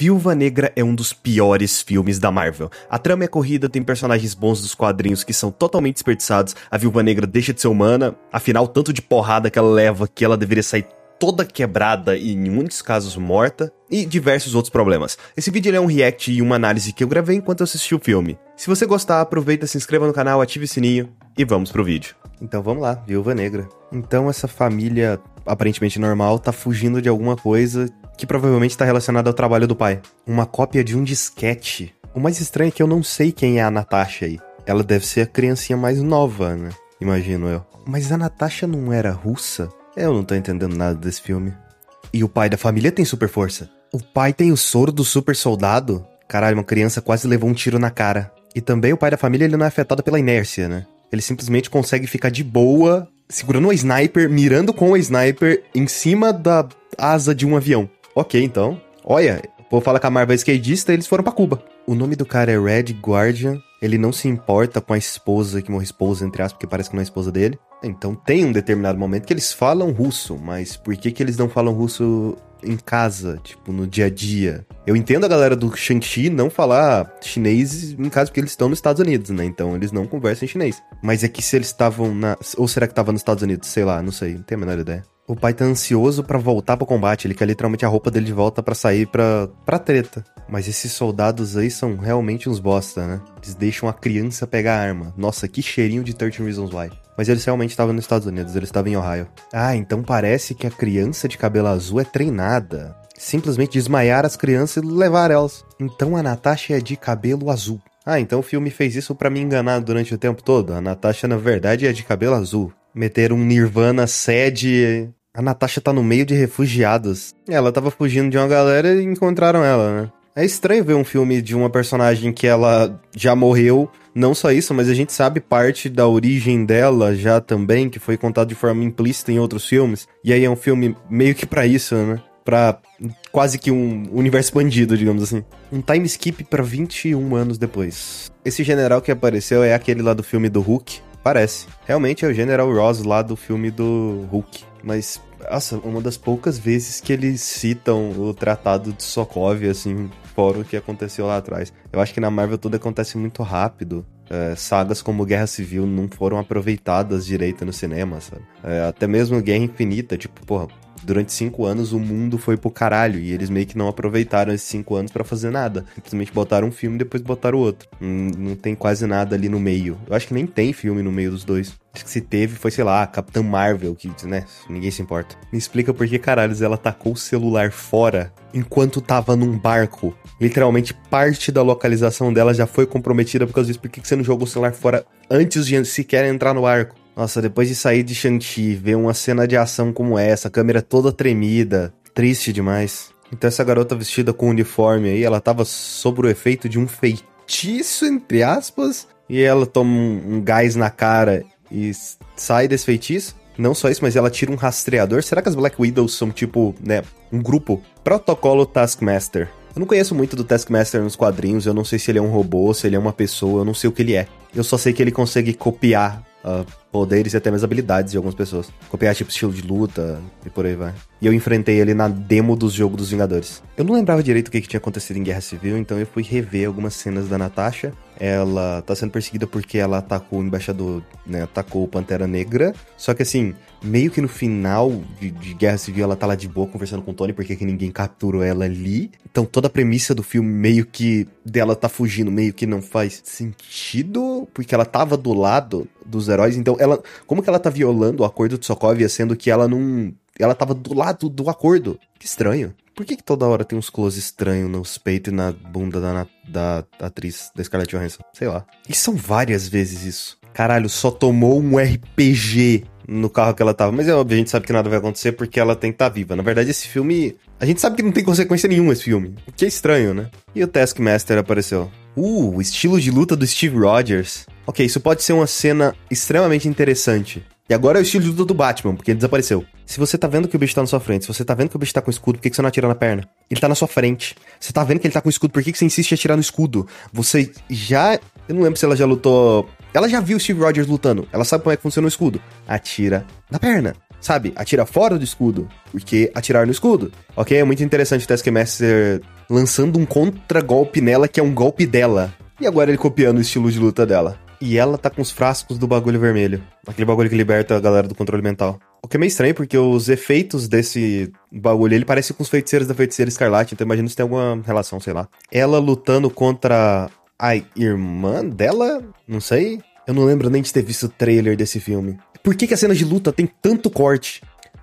Viúva Negra é um dos piores filmes da Marvel. A trama é corrida, tem personagens bons dos quadrinhos que são totalmente desperdiçados. A Viúva Negra deixa de ser humana, afinal, tanto de porrada que ela leva que ela deveria sair toda quebrada e em muitos casos morta, e diversos outros problemas. Esse vídeo é um react e uma análise que eu gravei enquanto eu assisti o filme. Se você gostar, aproveita, se inscreva no canal, ative o sininho e vamos pro vídeo. Então vamos lá, Viúva Negra. Então essa família aparentemente normal tá fugindo de alguma coisa que provavelmente está relacionada ao trabalho do pai. Uma cópia de um disquete. O mais estranho é que eu não sei quem é a Natasha aí. Ela deve ser a criancinha mais nova, né? Imagino eu. Mas a Natasha não era russa? Eu não tô entendendo nada desse filme. E o pai da família tem super força. O pai tem o soro do super soldado? Caralho, uma criança quase levou um tiro na cara. E também o pai da família ele não é afetado pela inércia, né? Ele simplesmente consegue ficar de boa, segurando o sniper, mirando com o sniper em cima da asa de um avião. Ok, então. Olha, vou falar que a Marvel é esquerdista, eles foram para Cuba. O nome do cara é Red Guardian. Ele não se importa com a esposa, que morre esposa, entre aspas, porque parece que não é esposa dele. Então tem um determinado momento que eles falam russo, mas por que, que eles não falam russo em casa, tipo, no dia a dia? Eu entendo a galera do Shang-Chi não falar chinês em casa porque eles estão nos Estados Unidos, né? Então eles não conversam em chinês. Mas é que se eles estavam na. Ou será que estavam nos Estados Unidos? Sei lá, não sei, não tenho a menor ideia. O pai tá ansioso para voltar pro combate, ele quer literalmente a roupa dele de volta para sair pra, pra treta. Mas esses soldados aí são realmente uns bosta, né? Eles deixam a criança pegar a arma. Nossa, que cheirinho de 13 Reasons Why. Mas eles realmente estavam nos Estados Unidos, eles estavam em Ohio. Ah, então parece que a criança de cabelo azul é treinada. Simplesmente desmaiar as crianças e levar elas. Então a Natasha é de cabelo azul. Ah, então o filme fez isso para me enganar durante o tempo todo. A Natasha, na verdade, é de cabelo azul. Meter um Nirvana sede a Natasha tá no meio de refugiados. Ela tava fugindo de uma galera e encontraram ela, né? É estranho ver um filme de uma personagem que ela já morreu. Não só isso, mas a gente sabe parte da origem dela já também, que foi contado de forma implícita em outros filmes. E aí é um filme meio que para isso, né? Pra quase que um universo expandido, digamos assim. Um time skip para 21 anos depois. Esse general que apareceu é aquele lá do filme do Hulk. Parece. Realmente é o General Ross lá do filme do Hulk. Mas nossa, uma das poucas vezes que eles citam o Tratado de Sokovia, assim, o que aconteceu lá atrás. Eu acho que na Marvel tudo acontece muito rápido. É, sagas como Guerra Civil não foram aproveitadas direito no cinema, sabe? É, até mesmo Guerra Infinita, tipo, porra, durante cinco anos o mundo foi pro caralho e eles meio que não aproveitaram esses cinco anos para fazer nada. Simplesmente botaram um filme e depois botaram outro. Não, não tem quase nada ali no meio. Eu acho que nem tem filme no meio dos dois. Acho que se teve foi, sei lá, Capitã Marvel, que, né, ninguém se importa. Me explica por que caralhos ela tacou o celular fora enquanto tava num barco. Literalmente, parte da localização dela já foi comprometida por causa disso. Por que você não jogou o celular fora antes de sequer entrar no barco? Nossa, depois de sair de Shang-Chi, ver uma cena de ação como essa, câmera toda tremida, triste demais. Então essa garota vestida com uniforme aí, ela tava sob o efeito de um feitiço, entre aspas, e ela toma um, um gás na cara e sai desse feitiço. Não só isso, mas ela tira um rastreador. Será que as Black Widows são tipo, né, um grupo? Protocolo Taskmaster. Eu não conheço muito do Taskmaster nos quadrinhos, eu não sei se ele é um robô, se ele é uma pessoa, eu não sei o que ele é. Eu só sei que ele consegue copiar uh, poderes e até mesmo habilidades de algumas pessoas. Copiar tipo estilo de luta e por aí vai. E eu enfrentei ele na demo dos jogos dos Vingadores. Eu não lembrava direito o que, que tinha acontecido em Guerra Civil, então eu fui rever algumas cenas da Natasha. Ela tá sendo perseguida porque ela atacou o embaixador, né? Atacou o Pantera Negra. Só que assim, meio que no final de, de Guerra Civil ela tá lá de boa conversando com o Tony porque que ninguém capturou ela ali. Então toda a premissa do filme meio que dela tá fugindo, meio que não faz sentido, porque ela tava do lado dos heróis. Então ela, como que ela tá violando o acordo de Sokovia sendo que ela não ela tava do lado do acordo. Que estranho. Por que, que toda hora tem uns close estranhos nos peitos e na bunda da, da, da atriz, da Scarlett Johansson? Sei lá. E são várias vezes isso. Caralho, só tomou um RPG no carro que ela tava. Mas é óbvio, a gente sabe que nada vai acontecer porque ela tem que estar tá viva. Na verdade, esse filme. A gente sabe que não tem consequência nenhuma esse filme. O que é estranho, né? E o Taskmaster apareceu. Uh, o estilo de luta do Steve Rogers. Ok, isso pode ser uma cena extremamente interessante. E agora é o estilo de luta do Batman, porque ele desapareceu. Se você tá vendo que o bicho tá na sua frente, se você tá vendo que o bicho tá com escudo, por que, que você não atira na perna? Ele tá na sua frente. Você tá vendo que ele tá com escudo, por que, que você insiste em atirar no escudo? Você já. Eu não lembro se ela já lutou. Ela já viu o Steve Rogers lutando. Ela sabe como é que funciona o escudo. Atira na perna. sabe? Atira fora do escudo. Porque atirar no escudo. Ok? É muito interessante o Taskmaster lançando um contra-golpe nela que é um golpe dela. E agora ele copiando o estilo de luta dela. E ela tá com os frascos do bagulho vermelho. Aquele bagulho que liberta a galera do controle mental. O que é meio estranho, porque os efeitos desse bagulho, ele parece com os feiticeiros da feiticeira Escarlate, então imagino se tem alguma relação, sei lá. Ela lutando contra a irmã dela? Não sei. Eu não lembro nem de ter visto o trailer desse filme. Por que, que a cena de luta tem tanto corte?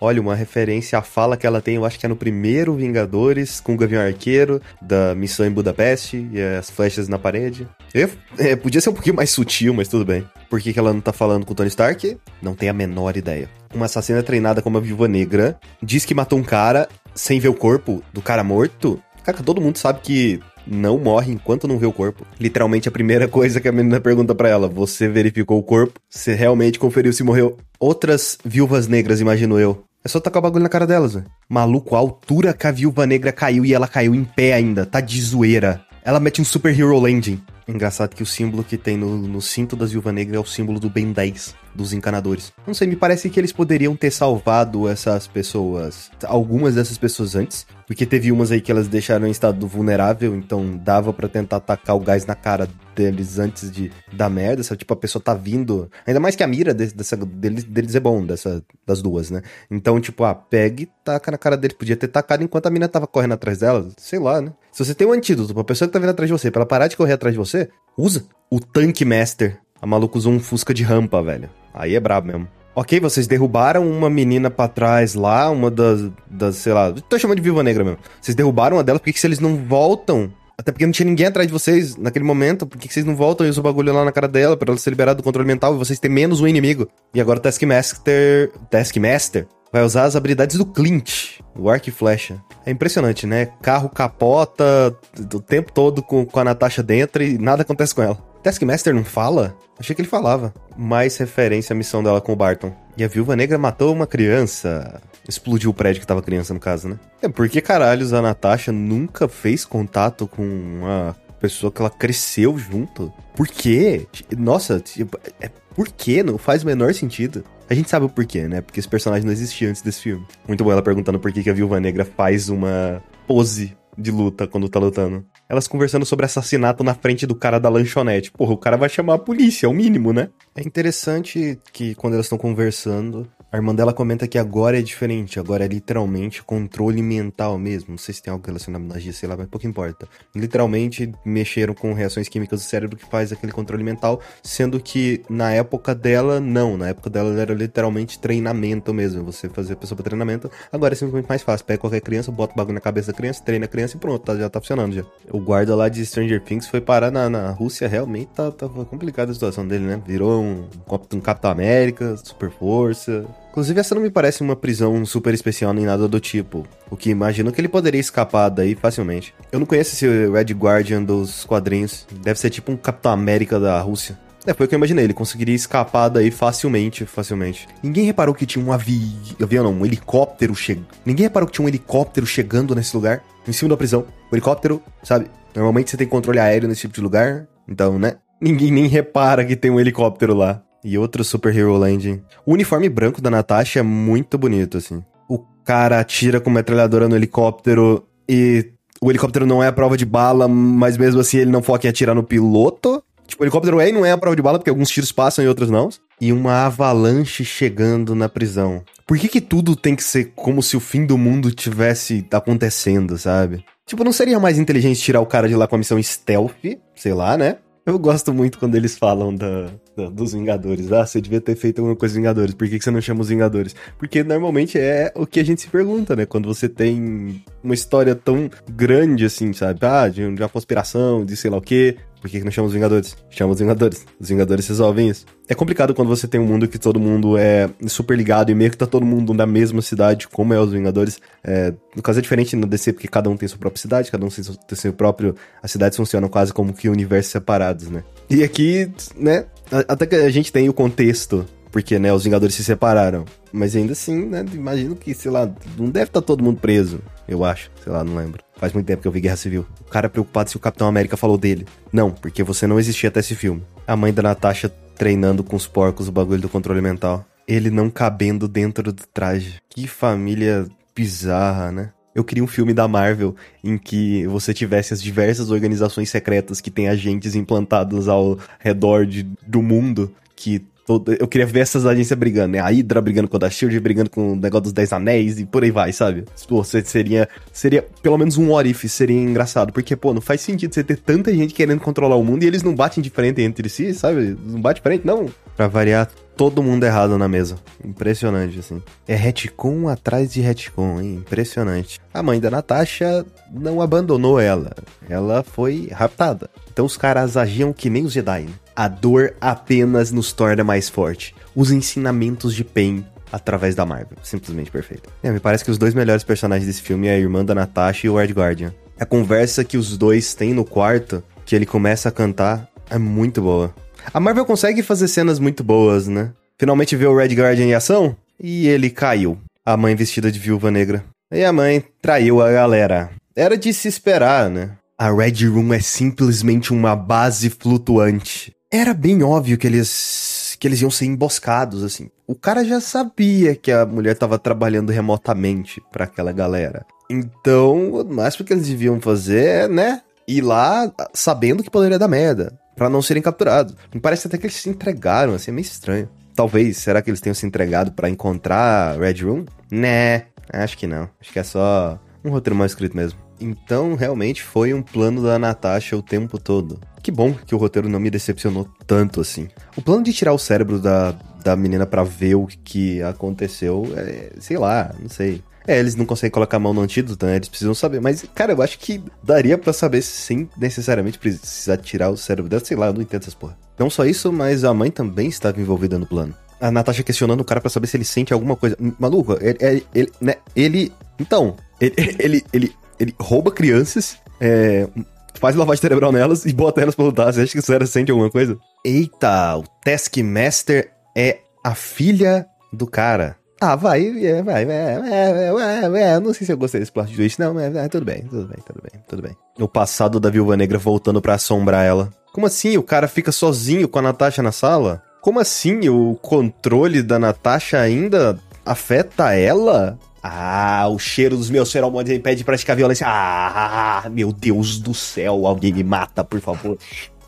Olha, uma referência à fala que ela tem, eu acho que é no primeiro Vingadores, com o Gavião Arqueiro, da missão em Budapeste e as flechas na parede. Eu, é, podia ser um pouquinho mais sutil, mas tudo bem. Por que, que ela não tá falando com o Tony Stark? Não tenho a menor ideia. Uma assassina treinada como a Viúva Negra diz que matou um cara sem ver o corpo do cara morto. Cara, todo mundo sabe que não morre enquanto não vê o corpo. Literalmente a primeira coisa que a menina pergunta para ela: Você verificou o corpo? Você realmente conferiu se morreu? Outras viúvas negras, imagino eu. É só tacar o bagulho na cara delas, velho. Maluco, a altura que a viúva negra caiu e ela caiu em pé ainda. Tá de zoeira. Ela mete um Super Hero Landing. Engraçado que o símbolo que tem no, no cinto das Viúva Negra é o símbolo do Ben 10, dos encanadores. Não sei, me parece que eles poderiam ter salvado essas pessoas, algumas dessas pessoas antes, porque teve umas aí que elas deixaram em estado vulnerável, então dava para tentar atacar o gás na cara deles antes de dar merda, sabe? Tipo, a pessoa tá vindo. Ainda mais que a mira desse, dessa, deles, deles é bom, dessa, das duas, né? Então, tipo, ah, pega e taca na cara dele. Podia ter tacado enquanto a mina tava correndo atrás dela, sei lá, né? Se você tem um antídoto pra pessoa que tá vindo atrás de você, pra ela parar de correr atrás de você, usa. O Tank Master. A maluca usou um Fusca de rampa, velho. Aí é brabo mesmo. Ok, vocês derrubaram uma menina pra trás lá, uma das, das sei lá, tô chamando de Viva Negra mesmo. Vocês derrubaram uma delas, por que, que se eles não voltam até porque não tinha ninguém atrás de vocês naquele momento. Por que vocês não voltam e usam o bagulho lá na cara dela pra ela ser liberada do controle mental e vocês terem menos um inimigo? E agora o Taskmaster. Taskmaster vai usar as habilidades do Clint, o arco e flecha. É impressionante, né? Carro capota o tempo todo com, com a Natasha dentro e nada acontece com ela. Taskmaster não fala? Achei que ele falava. Mais referência à missão dela com o Barton. E a viúva negra matou uma criança. Explodiu o prédio que tava criança, no caso, né? É porque caralhos a Natasha nunca fez contato com uma pessoa que ela cresceu junto? Por quê? Nossa, tipo, é por quê? Não faz o menor sentido. A gente sabe o porquê, né? Porque esse personagem não existia antes desse filme. Muito bom ela perguntando por que, que a Viúva Negra faz uma pose de luta quando tá lutando. Elas conversando sobre assassinato na frente do cara da lanchonete. Porra, o cara vai chamar a polícia, é o mínimo, né? É interessante que quando elas estão conversando, a irmã dela comenta que agora é diferente, agora é literalmente controle mental mesmo. Não sei se tem algo relacionado à magia, sei lá, mas pouco importa. Literalmente mexeram com reações químicas do cérebro que faz aquele controle mental, sendo que na época dela, não. Na época dela era literalmente treinamento mesmo. Você fazer a pessoa pra treinamento. Agora é simplesmente mais fácil. Pega qualquer criança, bota o bagulho na cabeça da criança, treina a criança e pronto, tá, já tá funcionando já. O guarda lá de Stranger Things foi parar na, na Rússia, realmente tá, tá complicada a situação dele, né? Virou um, um Capitão América, super força. Inclusive, essa não me parece uma prisão super especial nem nada do tipo. O que imagino que ele poderia escapar daí facilmente. Eu não conheço esse Red Guardian dos quadrinhos. Deve ser tipo um Capitão América da Rússia. É, foi o que eu imaginei. Ele conseguiria escapar daí facilmente, facilmente. Ninguém reparou que tinha um avi... avião, não, um helicóptero chegando. Ninguém reparou que tinha um helicóptero chegando nesse lugar, em cima da prisão. O helicóptero, sabe? Normalmente você tem controle aéreo nesse tipo de lugar, então, né? Ninguém nem repara que tem um helicóptero lá. E outro Super Hero Landing. O uniforme branco da Natasha é muito bonito, assim. O cara atira com metralhadora no helicóptero e o helicóptero não é a prova de bala, mas mesmo assim ele não foca em atirar no piloto. Tipo, o helicóptero é e não é a prova de bala, porque alguns tiros passam e outros não. E uma avalanche chegando na prisão. Por que que tudo tem que ser como se o fim do mundo tivesse acontecendo, sabe? Tipo, não seria mais inteligente tirar o cara de lá com a missão stealth? Sei lá, né? Eu gosto muito quando eles falam da, da, dos Vingadores. Ah, você devia ter feito alguma coisa dos Vingadores. Por que, que você não chama os Vingadores? Porque normalmente é o que a gente se pergunta, né? Quando você tem uma história tão grande assim, sabe? Ah, de, de uma conspiração, de sei lá o quê. Por que, que não chama os Vingadores? Chama os Vingadores. Os Vingadores resolvem isso. É complicado quando você tem um mundo que todo mundo é super ligado e meio que tá todo mundo na mesma cidade, como é os Vingadores. É, no caso é diferente no DC, porque cada um tem sua própria cidade, cada um tem seu, tem seu próprio. As cidades funcionam quase como que universos separados, né? E aqui, né? Até que a gente tem o contexto porque, né, os Vingadores se separaram. Mas ainda assim, né, imagino que, sei lá, não deve estar tá todo mundo preso, eu acho. Sei lá, não lembro. Faz muito tempo que eu vi Guerra Civil. O cara preocupado se o Capitão América falou dele. Não, porque você não existia até esse filme. A mãe da Natasha treinando com os porcos o bagulho do controle mental. ele não cabendo dentro do traje. Que família bizarra, né? Eu queria um filme da Marvel em que você tivesse as diversas organizações secretas que têm agentes implantados ao redor de, do mundo que Todo, eu queria ver essas agências brigando, né? A Hydra brigando com a Shield, brigando com o negócio dos Dez Anéis e por aí vai, sabe? Pô, seria, seria pelo menos um what if, seria engraçado. Porque, pô, não faz sentido você ter tanta gente querendo controlar o mundo e eles não batem de frente entre si, sabe? Não bate de frente, não. Pra variar, todo mundo errado na mesa. Impressionante, assim. É retcon atrás de retcon, hein? Impressionante. A mãe da Natasha não abandonou ela. Ela foi raptada. Então os caras agiam que nem os Jedi. Né? A dor apenas nos torna mais forte. Os ensinamentos de Pain através da Marvel. Simplesmente perfeito. É, me parece que os dois melhores personagens desse filme é a irmã da Natasha e o Red Guardian. A conversa que os dois têm no quarto, que ele começa a cantar, é muito boa. A Marvel consegue fazer cenas muito boas, né? Finalmente vê o Red Guardian em ação e ele caiu. A mãe vestida de viúva negra. E a mãe traiu a galera. Era de se esperar, né? A Red Room é simplesmente uma base flutuante era bem óbvio que eles que eles iam ser emboscados assim. O cara já sabia que a mulher estava trabalhando remotamente para aquela galera. Então, o máximo que eles deviam fazer é, né, ir lá sabendo que poderia dar merda, para não serem capturados. Me parece até que eles se entregaram, assim, é meio estranho. Talvez, será que eles tenham se entregado para encontrar Red Room? Né, acho que não. Acho que é só um roteiro mal escrito mesmo. Então, realmente foi um plano da Natasha o tempo todo. Que bom que o roteiro não me decepcionou tanto assim. O plano de tirar o cérebro da, da menina para ver o que aconteceu, é, sei lá, não sei. É, eles não conseguem colocar a mão no antídoto, né? Eles precisam saber. Mas, cara, eu acho que daria para saber sem necessariamente precisar tirar o cérebro dela. Sei lá, eu não entendo essas porra. Não só isso, mas a mãe também estava envolvida no plano. A Natasha questionando o cara para saber se ele sente alguma coisa. Maluco, ele, ele, ele né? Ele. Então, ele, ele, ele, ele rouba crianças, é, faz lavagem cerebral nelas e bota elas pra lutar. Você acha que isso era sente alguma coisa? Eita, o Taskmaster é a filha do cara. Ah, vai, é, vai, vai, vai, vai, vai, não sei se eu gostei desse plot twist, não, mas é, tudo bem, tudo bem, tudo bem, tudo bem. O passado da Viúva Negra voltando para assombrar ela. Como assim? O cara fica sozinho com a Natasha na sala? Como assim? O controle da Natasha ainda afeta ela? Ah, o cheiro dos meus feromônios impede de praticar violência. Ah, meu Deus do céu, alguém me mata, por favor.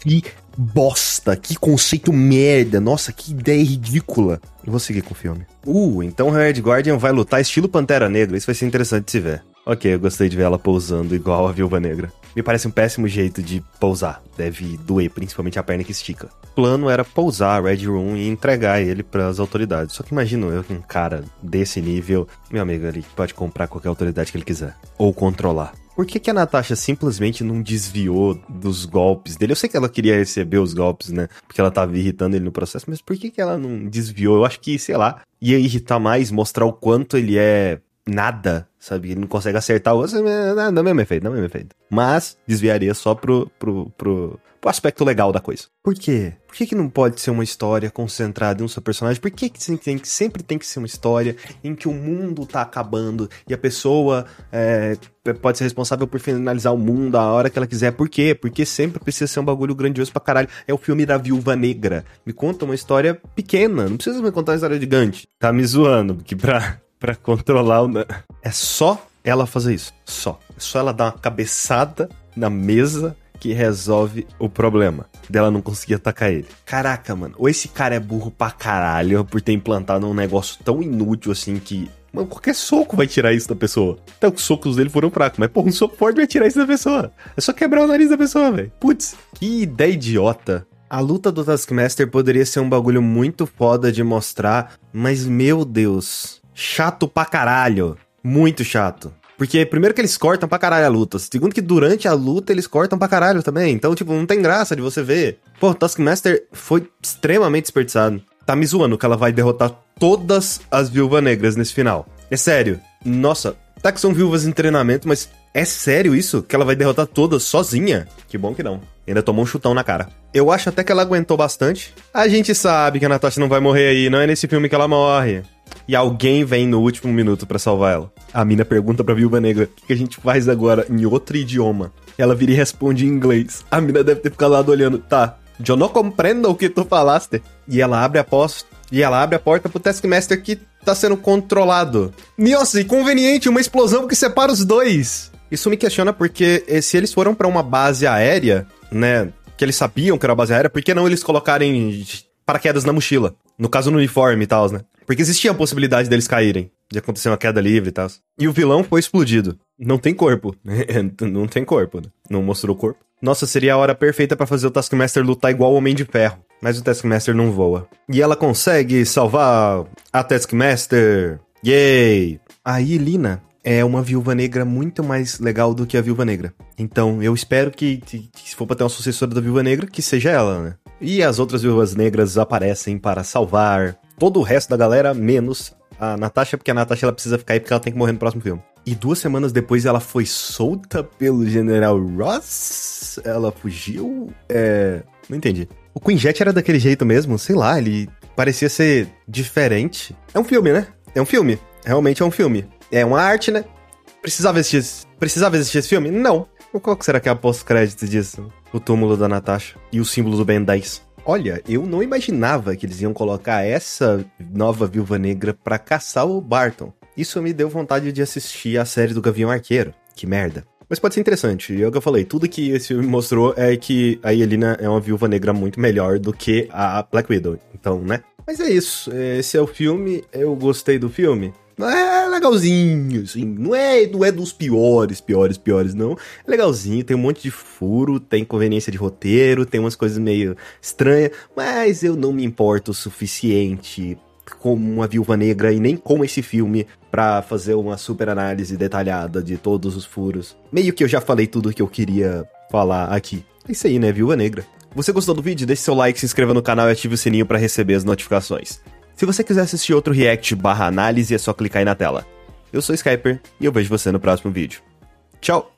Que bosta, que conceito merda. Nossa, que ideia ridícula. Eu vou seguir com o filme. Uh, então o Red Guardian vai lutar estilo Pantera Negra. Isso vai ser interessante de se ver. Ok, eu gostei de ver ela pousando igual a Viúva Negra. Me parece um péssimo jeito de pousar. Deve doer, principalmente a perna que estica plano era pousar Red Room e entregar ele para as autoridades. Só que imagino eu um cara desse nível, meu amigo, ele pode comprar qualquer autoridade que ele quiser. Ou controlar. Por que, que a Natasha simplesmente não desviou dos golpes dele? Eu sei que ela queria receber os golpes, né? Porque ela tava irritando ele no processo, mas por que, que ela não desviou? Eu acho que, sei lá, ia irritar mais, mostrar o quanto ele é nada, sabe? Ele não consegue acertar o outro, não, não é mesmo efeito, não é mesmo efeito. Mas desviaria só pro, pro, pro, pro aspecto legal da coisa. Por quê? Por que, que não pode ser uma história concentrada em um só personagem? Por que, que, tem, sempre tem que ser uma história em que o mundo tá acabando e a pessoa é, pode ser responsável por finalizar o mundo a hora que ela quiser? Por quê? Porque sempre precisa ser um bagulho grandioso pra caralho. É o filme da Viúva Negra. Me conta uma história pequena, não precisa me contar uma história gigante. Tá me zoando, que pra, pra controlar o. É só ela fazer isso. Só. É só ela dar uma cabeçada na mesa que resolve o problema dela não conseguir atacar ele. Caraca, mano, ou esse cara é burro pra caralho por ter implantado um negócio tão inútil assim que. Mano, qualquer soco vai tirar isso da pessoa. Então, os socos dele foram fracos, mas, pô, um soco forte vai tirar isso da pessoa. É só quebrar o nariz da pessoa, velho. Putz, que ideia idiota. A luta do Taskmaster poderia ser um bagulho muito foda de mostrar, mas, meu Deus, chato pra caralho. Muito chato. Porque, primeiro, que eles cortam pra caralho a luta. Segundo, que durante a luta eles cortam pra caralho também. Então, tipo, não tem graça de você ver. Pô, Taskmaster foi extremamente desperdiçado. Tá me zoando que ela vai derrotar todas as viúvas negras nesse final. É sério. Nossa, tá que são viúvas em treinamento, mas é sério isso? Que ela vai derrotar todas sozinha? Que bom que não. Ainda tomou um chutão na cara. Eu acho até que ela aguentou bastante. A gente sabe que a Natasha não vai morrer aí, não é nesse filme que ela morre e alguém vem no último minuto para salvar ela. A mina pergunta pra Viúva Negra: o que a gente faz agora em outro idioma? Ela vira e responde em inglês. A mina deve ter ficado lá olhando: tá, eu não compreendo o que tu falaste. E ela abre a, E ela abre a porta pro Taskmaster que tá sendo controlado. Nossa, e conveniente, uma explosão que separa os dois. Isso me questiona porque eh, se eles foram para uma base aérea, né, que eles sabiam que era uma base aérea, por que não eles colocarem paraquedas na mochila? No caso, no uniforme e tal, né? Porque existia a possibilidade deles caírem, de acontecer uma queda livre e tal. E o vilão foi explodido. Não tem corpo. não tem corpo, né? Não mostrou corpo. Nossa, seria a hora perfeita para fazer o Taskmaster lutar igual o Homem de Ferro. Mas o Taskmaster não voa. E ela consegue salvar a Taskmaster. Yay! Aí, Lina é uma viúva negra muito mais legal do que a viúva negra. Então, eu espero que, que, que se for pra ter uma sucessora da viúva negra, que seja ela, né? E as outras viúvas negras aparecem para salvar todo o resto da galera, menos a Natasha, porque a Natasha ela precisa ficar aí porque ela tem que morrer no próximo filme. E duas semanas depois ela foi solta pelo General Ross? Ela fugiu? É. Não entendi. O Queen Jet era daquele jeito mesmo? Sei lá, ele parecia ser diferente. É um filme, né? É um filme. Realmente é um filme. É uma arte, né? Precisava existir, precisava existir esse filme? Não. Qual será que é a pós-crédito disso? O túmulo da Natasha e o símbolo do Ben 10. Olha, eu não imaginava que eles iam colocar essa nova Viúva Negra pra caçar o Barton. Isso me deu vontade de assistir a série do Gavião Arqueiro. Que merda. Mas pode ser interessante. E é o que eu falei, tudo que esse filme mostrou é que a Yelena é uma viúva negra muito melhor do que a Black Widow. Então, né? Mas é isso. Esse é o filme. Eu gostei do filme. É legalzinho, assim. Não é, não é dos piores, piores, piores, não. É legalzinho, tem um monte de furo, tem conveniência de roteiro, tem umas coisas meio estranhas, mas eu não me importo o suficiente como uma viúva negra e nem com esse filme para fazer uma super análise detalhada de todos os furos. Meio que eu já falei tudo que eu queria falar aqui. É isso aí, né, viúva negra. Você gostou do vídeo? Deixe seu like, se inscreva no canal e ative o sininho para receber as notificações. Se você quiser assistir outro react barra análise, é só clicar aí na tela. Eu sou Skyper e eu vejo você no próximo vídeo. Tchau!